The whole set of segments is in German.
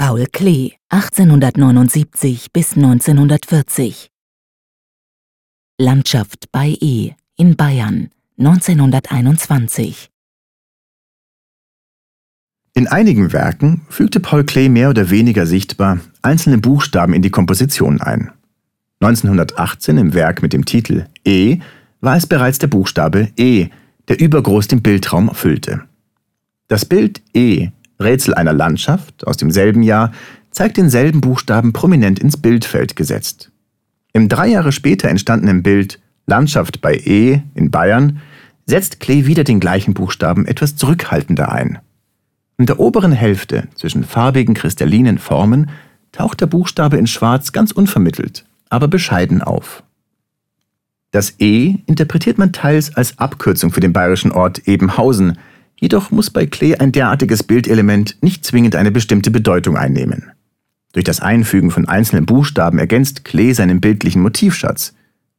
Paul Klee, 1879 bis 1940. Landschaft bei E in Bayern, 1921. In einigen Werken fügte Paul Klee mehr oder weniger sichtbar einzelne Buchstaben in die Komposition ein. 1918 im Werk mit dem Titel E war es bereits der Buchstabe E, der übergroß den Bildraum füllte. Das Bild E, Rätsel einer Landschaft aus demselben Jahr, zeigt denselben Buchstaben prominent ins Bildfeld gesetzt. Im drei Jahre später entstandenen Bild Landschaft bei E in Bayern setzt Klee wieder den gleichen Buchstaben etwas zurückhaltender ein. In der oberen Hälfte zwischen farbigen kristallinen Formen taucht der Buchstabe in Schwarz ganz unvermittelt, aber bescheiden auf. Das E interpretiert man teils als Abkürzung für den bayerischen Ort Ebenhausen, jedoch muss bei Klee ein derartiges Bildelement nicht zwingend eine bestimmte Bedeutung einnehmen. Durch das Einfügen von einzelnen Buchstaben ergänzt Klee seinen bildlichen Motivschatz.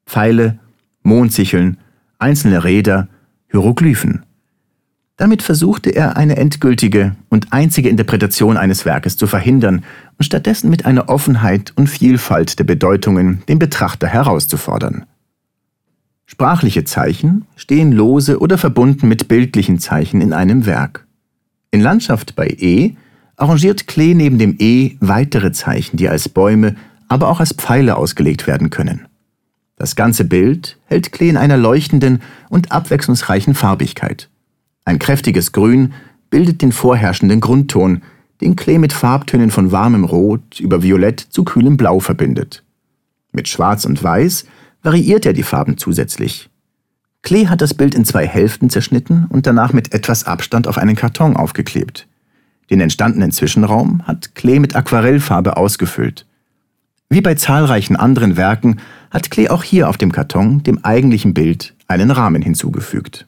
Pfeile, Mondsicheln, einzelne Räder, Hieroglyphen. Damit versuchte er eine endgültige und einzige Interpretation eines Werkes zu verhindern und stattdessen mit einer Offenheit und Vielfalt der Bedeutungen den Betrachter herauszufordern. Sprachliche Zeichen stehen lose oder verbunden mit bildlichen Zeichen in einem Werk. In Landschaft bei E arrangiert Klee neben dem E weitere Zeichen, die als Bäume, aber auch als Pfeile ausgelegt werden können. Das ganze Bild hält Klee in einer leuchtenden und abwechslungsreichen Farbigkeit. Ein kräftiges Grün bildet den vorherrschenden Grundton, den Klee mit Farbtönen von warmem Rot über Violett zu kühlem Blau verbindet. Mit Schwarz und Weiß variiert er die Farben zusätzlich. Klee hat das Bild in zwei Hälften zerschnitten und danach mit etwas Abstand auf einen Karton aufgeklebt. Den entstandenen Zwischenraum hat Klee mit Aquarellfarbe ausgefüllt. Wie bei zahlreichen anderen Werken hat Klee auch hier auf dem Karton dem eigentlichen Bild einen Rahmen hinzugefügt.